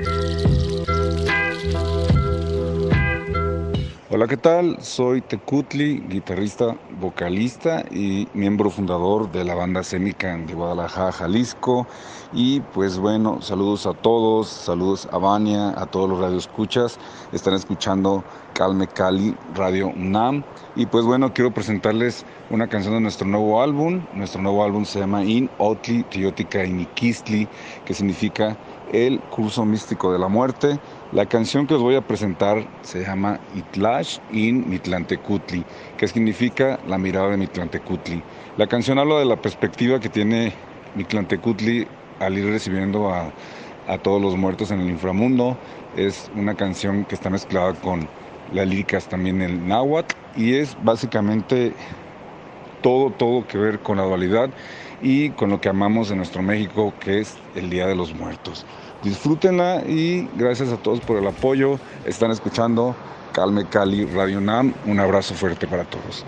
Música Hola, ¿qué tal? Soy Tecutli, guitarrista, vocalista y miembro fundador de la banda escénica de Guadalajara, Jalisco. Y pues bueno, saludos a todos, saludos a Vania, a todos los radioescuchas. Están escuchando Calme Cali, Radio UNAM. Y pues bueno, quiero presentarles una canción de nuestro nuevo álbum. Nuestro nuevo álbum se llama In Otli Tiotica Inikistli, que significa el curso místico de la muerte. La canción que os voy a presentar se llama Itlash in Mitlantecutli, que significa la mirada de Mitlantecutli. La canción habla de la perspectiva que tiene Mitlantecutli al ir recibiendo a, a todos los muertos en el inframundo. Es una canción que está mezclada con las líricas también en náhuatl y es básicamente todo, todo que ver con la dualidad y con lo que amamos en nuestro México, que es el Día de los Muertos. Disfrútenla y gracias a todos por el apoyo. Están escuchando Calme Cali Radio NAM. Un abrazo fuerte para todos.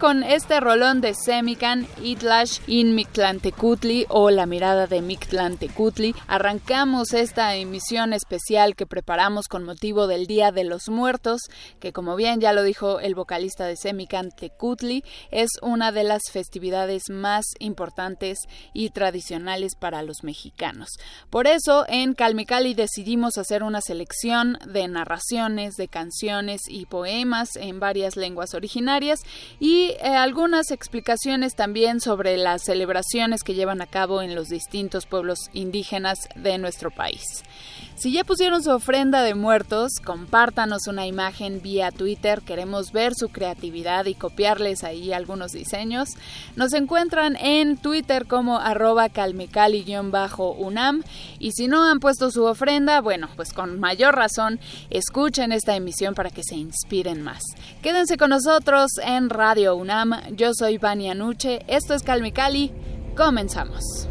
Con este rolón de Semican, Itlash in Mictlantecutli o La mirada de Mictlantecutli, arrancamos esta emisión especial que preparamos con motivo del Día de los Muertos, que como bien ya lo dijo el vocalista de Semican Tecutli, es una de las festividades más importantes y tradicionales para los mexicanos. Por eso, en Calmecali decidimos hacer una selección de narraciones, de canciones y poemas en varias lenguas originarias y eh, algunas explicaciones también sobre las celebraciones que llevan a cabo en los distintos pueblos indígenas de nuestro país. Si ya pusieron su ofrenda de muertos, compártanos una imagen vía Twitter. Queremos ver su creatividad y copiarles ahí algunos diseños. Nos encuentran en Twitter como arroba calmecali-unam. Y si no han puesto su ofrenda, bueno, pues con mayor razón, escuchen esta emisión para que se inspiren más. Quédense con nosotros en Radio UNAM. Yo soy Vania Nuche. Esto es Calmecali. Comenzamos.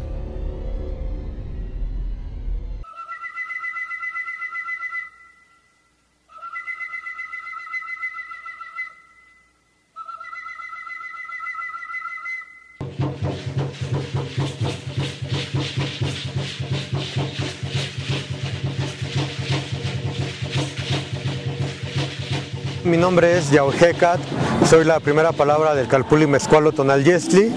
Mi nombre es Yauhecat, soy la primera palabra del Calpuli Mezcualo Tonal Yestli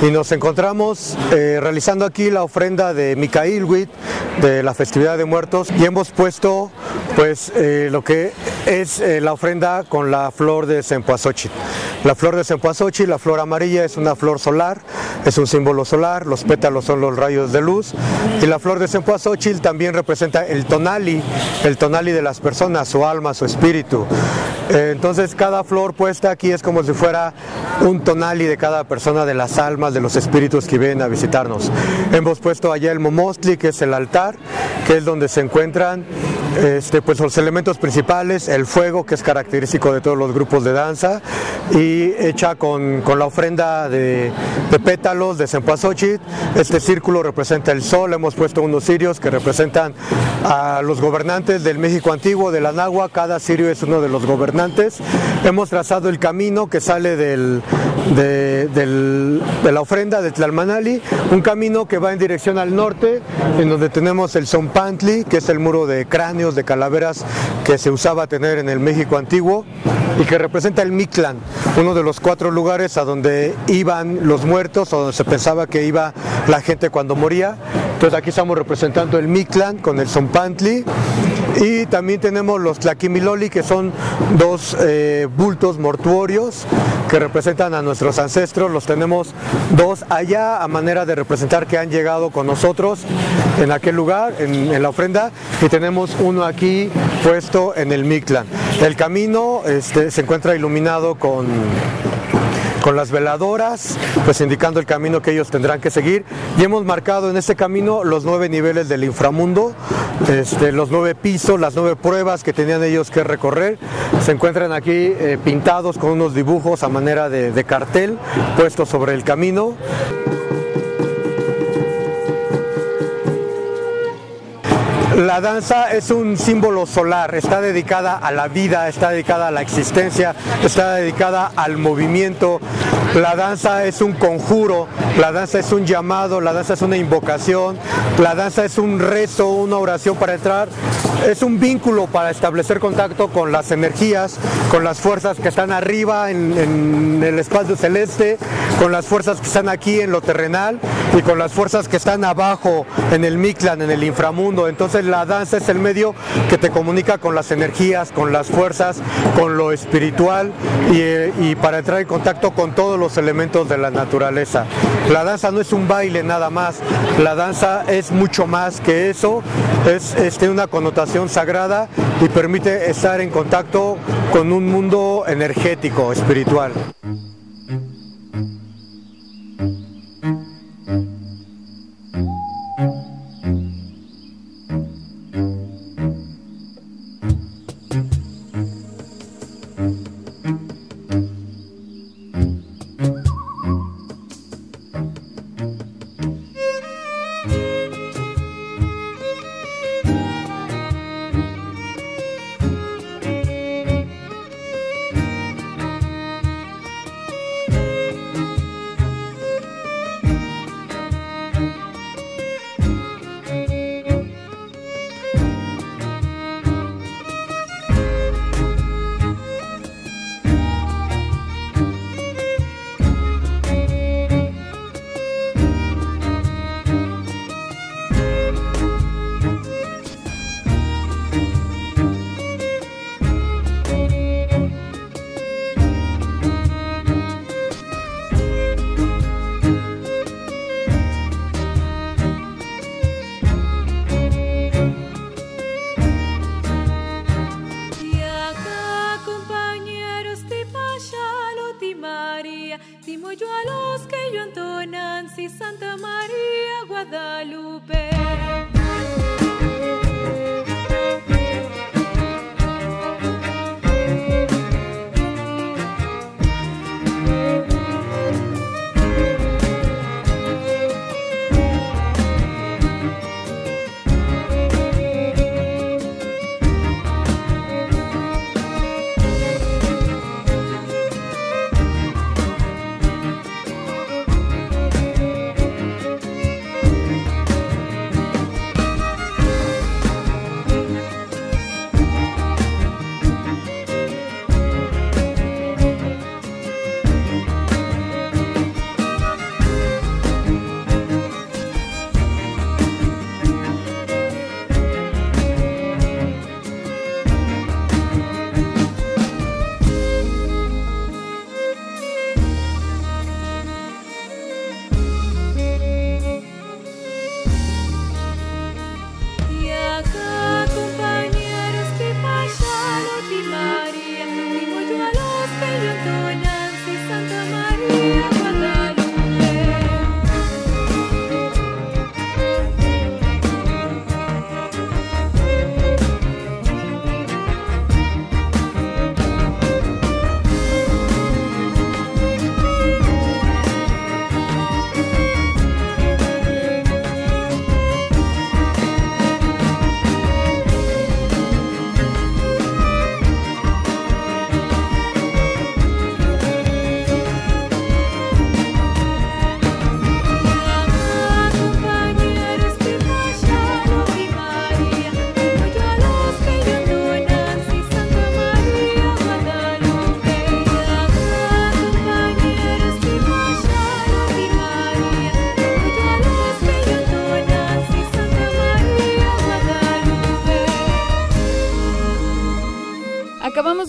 y nos encontramos eh, realizando aquí la ofrenda de Micailwit de la festividad de muertos y hemos puesto pues eh, lo que es eh, la ofrenda con la flor de Cempoazochitl. La flor de Cempoazochitl, la flor amarilla, es una flor solar, es un símbolo solar, los pétalos son los rayos de luz y la flor de Cempoazochitl también representa el tonali, el tonali de las personas, su alma, su espíritu. Eh, entonces cada flor puesta aquí es como si fuera un tonali de cada persona, de las almas, de los espíritus que vienen a visitarnos. Hemos puesto allá el momostli, que es el altar, que es donde se encuentran este, pues los elementos principales, el fuego, que es característico de todos los grupos de danza, y hecha con, la ofrenda de, pétalos de Cempasóchit. Este círculo representa el sol, hemos puesto unos cirios que representan a los gobernantes del México antiguo, de la Nahua, cada sirio es uno de los gobernantes. Hemos trazado el camino que sale de la ofrenda de Tlalmanali, un camino que va en dirección al norte, en donde tenemos el Zompantli, que es el muro de cráneo de calaveras que se usaba tener en el México antiguo y que representa el Mictlán, uno de los cuatro lugares a donde iban los muertos o donde se pensaba que iba la gente cuando moría. Entonces aquí estamos representando el Mictlán con el Zompantli y también tenemos los Tlaquimiloli, que son dos eh, bultos mortuorios que representan a nuestros ancestros. Los tenemos dos allá a manera de representar que han llegado con nosotros en aquel lugar, en, la ofrenda, y tenemos uno aquí puesto en el Mictlán. El camino este, se encuentra iluminado con con las veladoras, pues indicando el camino que ellos tendrán que seguir. Y hemos marcado en este camino los nueve niveles del inframundo, este, los nueve pisos, las nueve pruebas que tenían ellos que recorrer. Se encuentran aquí eh, pintados con unos dibujos a manera de, de cartel puestos sobre el camino. La danza es un símbolo solar, está dedicada a la vida, está dedicada a la existencia, está dedicada al movimiento. La danza es un conjuro, la danza es un llamado, la danza es una invocación, la danza es un rezo, una oración para entrar, es un vínculo para establecer contacto con las energías, con las fuerzas que están arriba en, el espacio celeste, con las fuerzas que están aquí en lo terrenal y con las fuerzas que están abajo en el Mictlan, en el inframundo. Entonces la danza es el medio que te comunica con las energías, con las fuerzas, con lo espiritual y, para entrar en contacto con todos los elementos de la naturaleza. La danza no es un baile nada más, la danza es mucho más que eso, es este, una connotación sagrada y permite estar en contacto con un mundo energético, espiritual.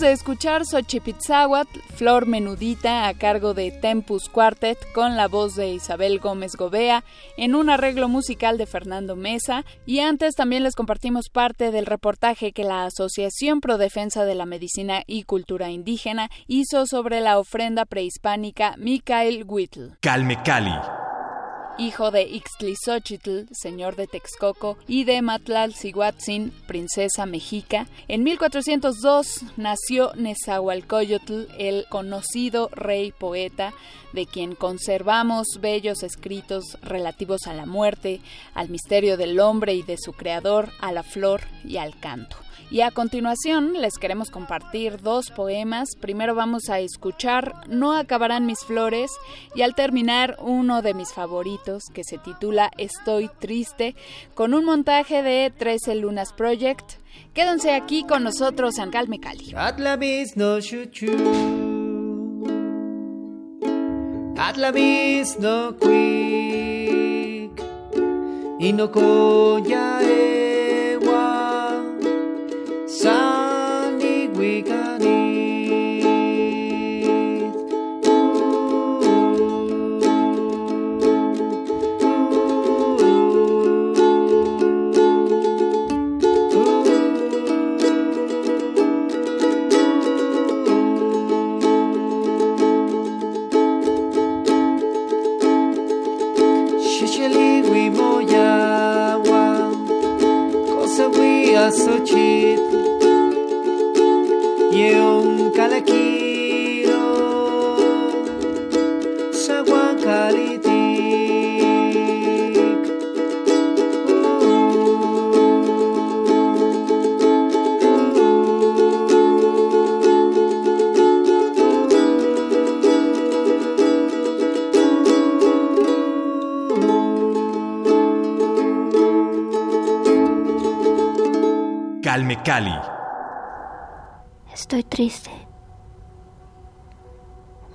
De escuchar Xochipitzahuatl, Flor Menudita a cargo de Tempus Quartet con la voz de Isabel Gómez Gobea en un arreglo musical de Fernando Mesa y antes también les compartimos parte del reportaje que la Asociación Pro Defensa de la Medicina y Cultura Indígena hizo sobre la ofrenda prehispánica Mikael Whittle. Calme Cali hijo de Ixtlisochitl, señor de Texcoco, y de Matlalcihuatzin, princesa mexica. En 1402 nació Nezahualcóyotl, el conocido rey poeta, de quien conservamos bellos escritos relativos a la muerte, al misterio del hombre y de su creador, a la flor y al canto. Y a continuación les queremos compartir dos poemas. Primero vamos a escuchar No acabarán mis flores y al terminar uno de mis favoritos que se titula Estoy triste con un montaje de 13 Lunas Project. Quédense aquí con nosotros en Calme Cali. No quick. sutil. Calme Cali Estoy triste.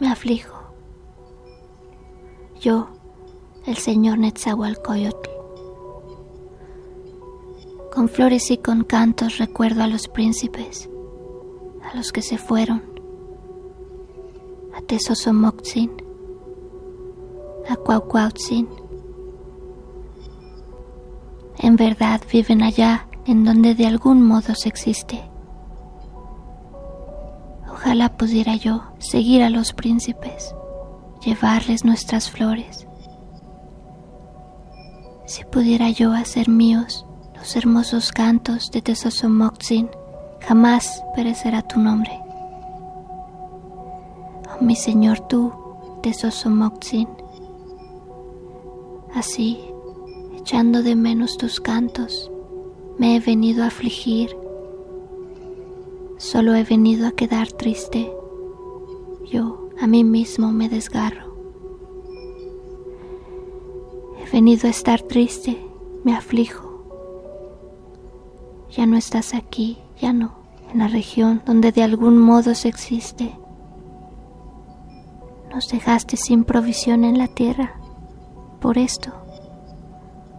Me aflijo. Yo, el señor Netzahualcoyotl. Con flores y con cantos recuerdo a los príncipes, a los que se fueron, a Tesosomoxin, a Cuaucuautzin. En verdad viven allá en donde de algún modo se existe. Ojalá pudiera yo seguir a los príncipes, llevarles nuestras flores. Si pudiera yo hacer míos los hermosos cantos de Tesosomoxin, jamás perecerá tu nombre. Oh mi Señor tú, Tesosomoxin, así, echando de menos tus cantos, me he venido a afligir, solo he venido a quedar triste, yo a mí mismo me desgarro. He venido a estar triste, me aflijo. Ya no estás aquí, ya no, en la región donde de algún modo se existe. Nos dejaste sin provisión en la tierra. Por esto,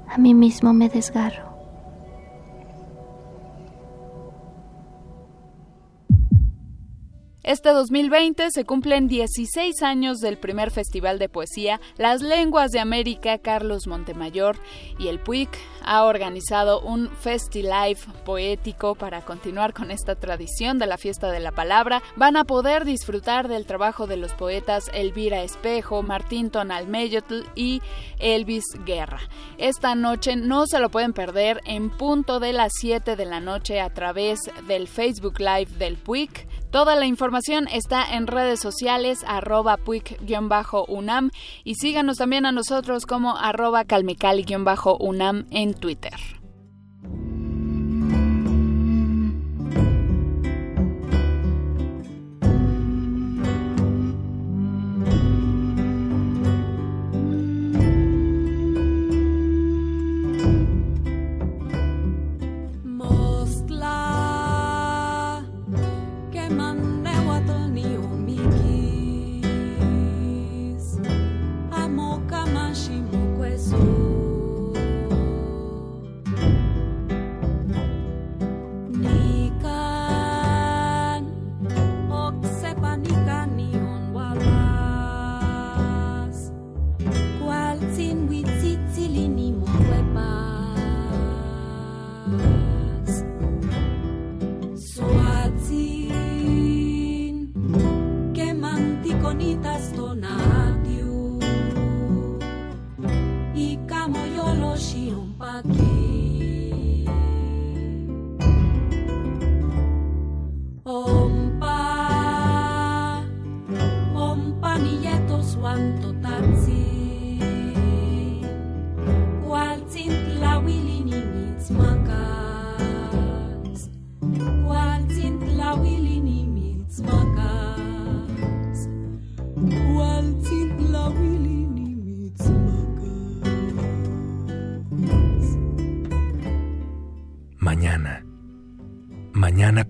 a mí mismo me desgarro. Este 2020 se cumplen 16 años del primer Festival de Poesía Las Lenguas de América Carlos Montemayor y el PUIC ha organizado un FestiLive poético para continuar con esta tradición de la fiesta de la palabra. Van a poder disfrutar del trabajo de los poetas Elvira Espejo, Martín Tonalmeyotl y Elvis Guerra. Esta noche no se lo pueden perder en punto de las 7 de la noche a través del Facebook Live del PUIC. Toda la información está en redes sociales arroba puic-unam y síganos también a nosotros como arroba calmecali-unam en Twitter.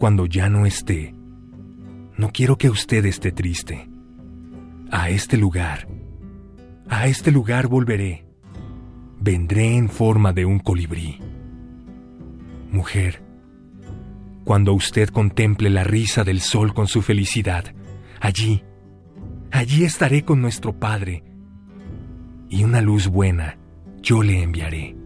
Cuando ya no esté, no quiero que usted esté triste. A este lugar, a este lugar volveré. Vendré en forma de un colibrí. Mujer, cuando usted contemple la risa del sol con su felicidad, allí, allí estaré con nuestro Padre, y una luz buena yo le enviaré.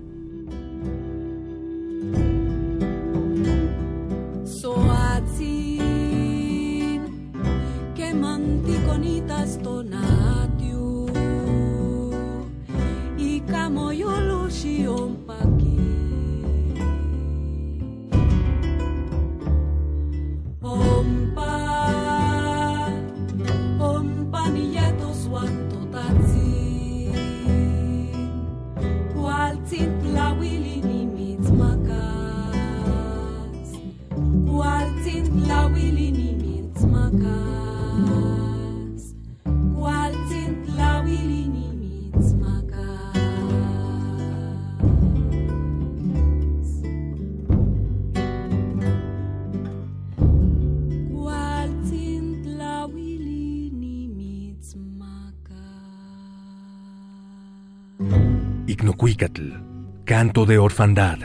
Canto de Orfandad,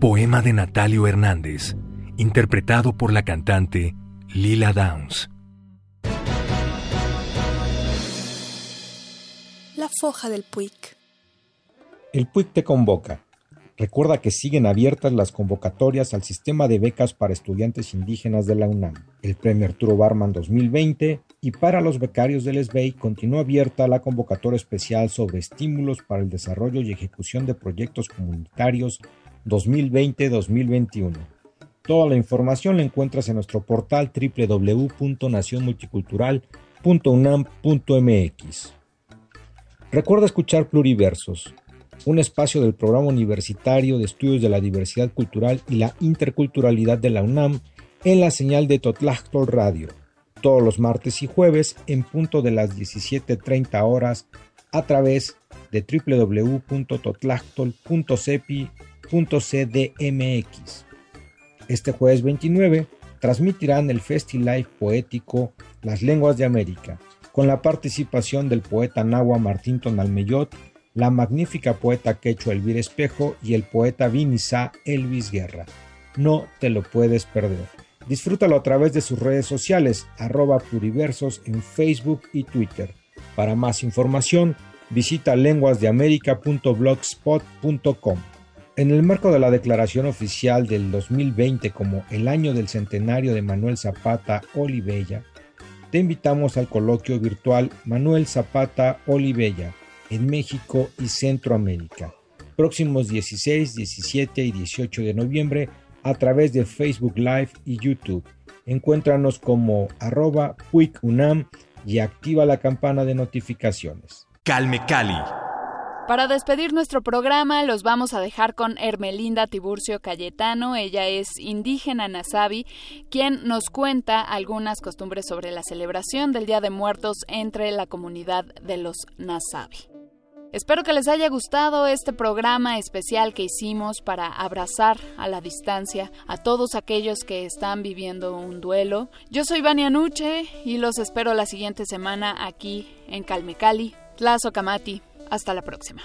poema de Natalio Hernández, interpretado por la cantante Lila Downs. La foja del Puig. El Puig te convoca. Recuerda que siguen abiertas las convocatorias al sistema de becas para estudiantes indígenas de la UNAM, el Premio Arturo Barman 2020 y para los becarios del SBEI continúa abierta la convocatoria especial sobre estímulos para el desarrollo y ejecución de proyectos comunitarios 2020-2021. Toda la información la encuentras en nuestro portal www.nacionmulticultural.unam.mx. Recuerda escuchar Pluriversos, un espacio del Programa Universitario de Estudios de la Diversidad Cultural y la Interculturalidad de la UNAM en la señal de Totlactol Radio, todos los martes y jueves en punto de las 17.30 horas a través de www.totlactol.cepi.cdmx. Este jueves 29 transmitirán el Live poético Las Lenguas de América, con la participación del poeta Nahua Martín Tonalmeyot la magnífica poeta quechua Elvira Espejo y el poeta vinizá Elvis Guerra. No te lo puedes perder. Disfrútalo a través de sus redes sociales, arroba pluriversos en Facebook y Twitter. Para más información, visita lenguasdeamerica.blogspot.com. En el marco de la declaración oficial del 2020 como el año del centenario de Manuel Zapata Olivella, te invitamos al coloquio virtual Manuel Zapata Olivella, en México y Centroamérica. Próximos 16, 17 y 18 de noviembre a través de Facebook Live y YouTube. Encuéntranos como arroba UNAM y activa la campana de notificaciones. Calme Cali. Para despedir nuestro programa, los vamos a dejar con Hermelinda Tiburcio Cayetano. Ella es indígena nazabi, quien nos cuenta algunas costumbres sobre la celebración del Día de Muertos entre la comunidad de los nazabi. Espero que les haya gustado este programa especial que hicimos para abrazar a la distancia a todos aquellos que están viviendo un duelo. Yo soy Vania Nuche y los espero la siguiente semana aquí en Calmecali, Tlazo Camati. Hasta la próxima.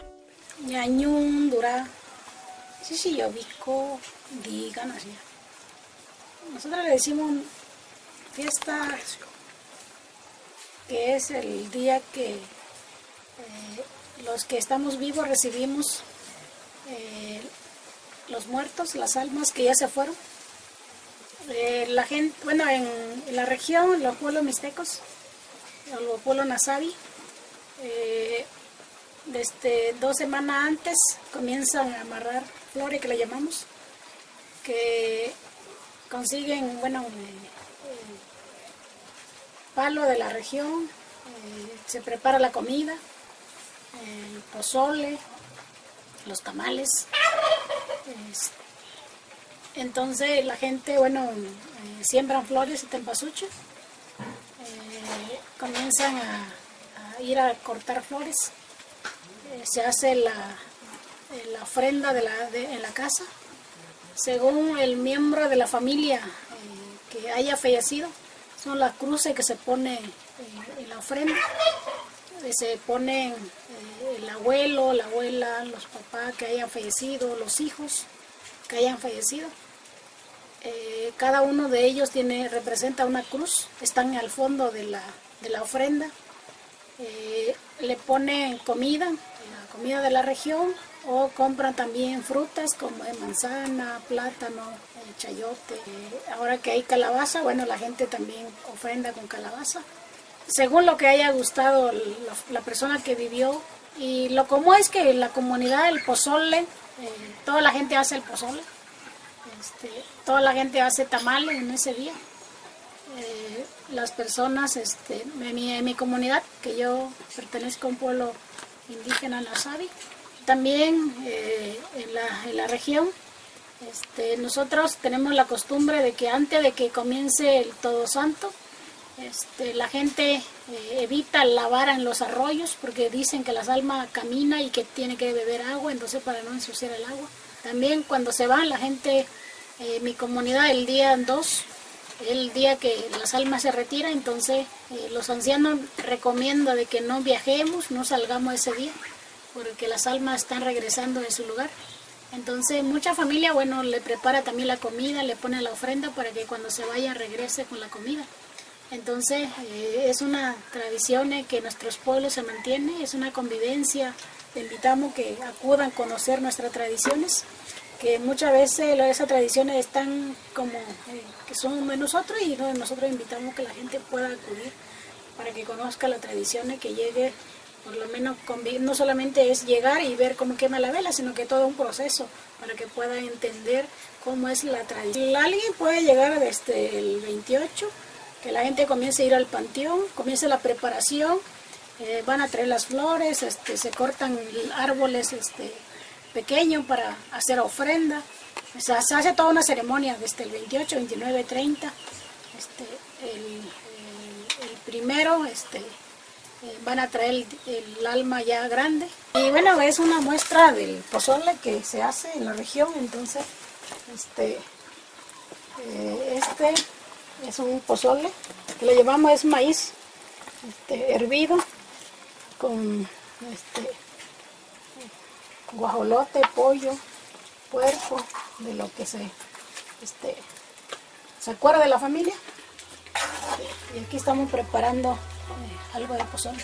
Nosotros le decimos fiesta que es el día que eh, los que estamos vivos recibimos eh, los muertos, las almas que ya se fueron. Eh, la gente, bueno, en, la región, los pueblos mixtecos, los pueblos nazabi, eh, desde dos semanas antes comienzan a amarrar flores que le llamamos, que consiguen, bueno, palo de la región, se prepara la comida, el pozole, los tamales. Entonces la gente, bueno, eh, siembran flores y tempasuchos, eh, comienzan a, ir a cortar flores, eh, se hace la, la ofrenda de la, en la casa, según el miembro de la familia que haya fallecido, son las cruces que se pone en la ofrenda. Se ponen eh, abuelo, la abuela, los papás que hayan fallecido, los hijos que hayan fallecido. Eh, cada uno de ellos tiene, representa una cruz, están al fondo de la, ofrenda. Eh, le ponen comida, la comida de la región, o compran también frutas como manzana, plátano, chayote. ahora que hay calabaza, bueno, la gente también ofrenda con calabaza según lo que haya gustado la, persona que vivió. Y lo común es que la comunidad, el pozole, eh, toda la gente hace el pozole, este, toda la gente hace tamales en ese día. Eh, las personas este, en, mi, mi, comunidad, que yo pertenezco a un pueblo indígena Nazabi, también eh, en, la, en, la, región, este, nosotros tenemos la costumbre de que antes de que comience el Todo Santo, este, la gente eh, evita lavar en los arroyos porque dicen que las almas camina y que tiene que beber agua, entonces para no ensuciar el agua. También cuando se van, la gente, eh, mi comunidad el día 2, el día que las almas se retiran, entonces eh, los ancianos recomiendan de que no viajemos, no salgamos ese día, porque las almas están regresando en su lugar. Entonces mucha familia, bueno, le prepara también la comida, le pone la ofrenda para que cuando se vaya regrese con la comida. Entonces eh, es una tradición que nuestros pueblos se mantiene, es una convivencia te invitamos que acudan a conocer nuestras tradiciones, que muchas veces esas tradiciones están como eh, que son de nosotros y nosotros invitamos que la gente pueda acudir para que conozca las tradiciones, que llegue por lo menos no solamente es llegar y ver cómo quema la vela, sino que todo un proceso para que pueda entender cómo es la tradición. Alguien puede llegar desde el 28, que la gente comience a ir al panteón, comience la preparación, eh, van a traer las flores, este, se cortan árboles este, pequeños para hacer ofrenda. Se hace toda una ceremonia desde el 28, 29, 30. Este, el, primero este, eh, van a traer el, alma ya grande. Y bueno, es una muestra del pozole que se hace en la región, entonces este, eh, este es un pozole, que le llamamos es maíz este, hervido con este, guajolote, pollo, puerco, de lo que se, este, se acuerda de la familia. Y aquí estamos preparando eh, algo de pozole.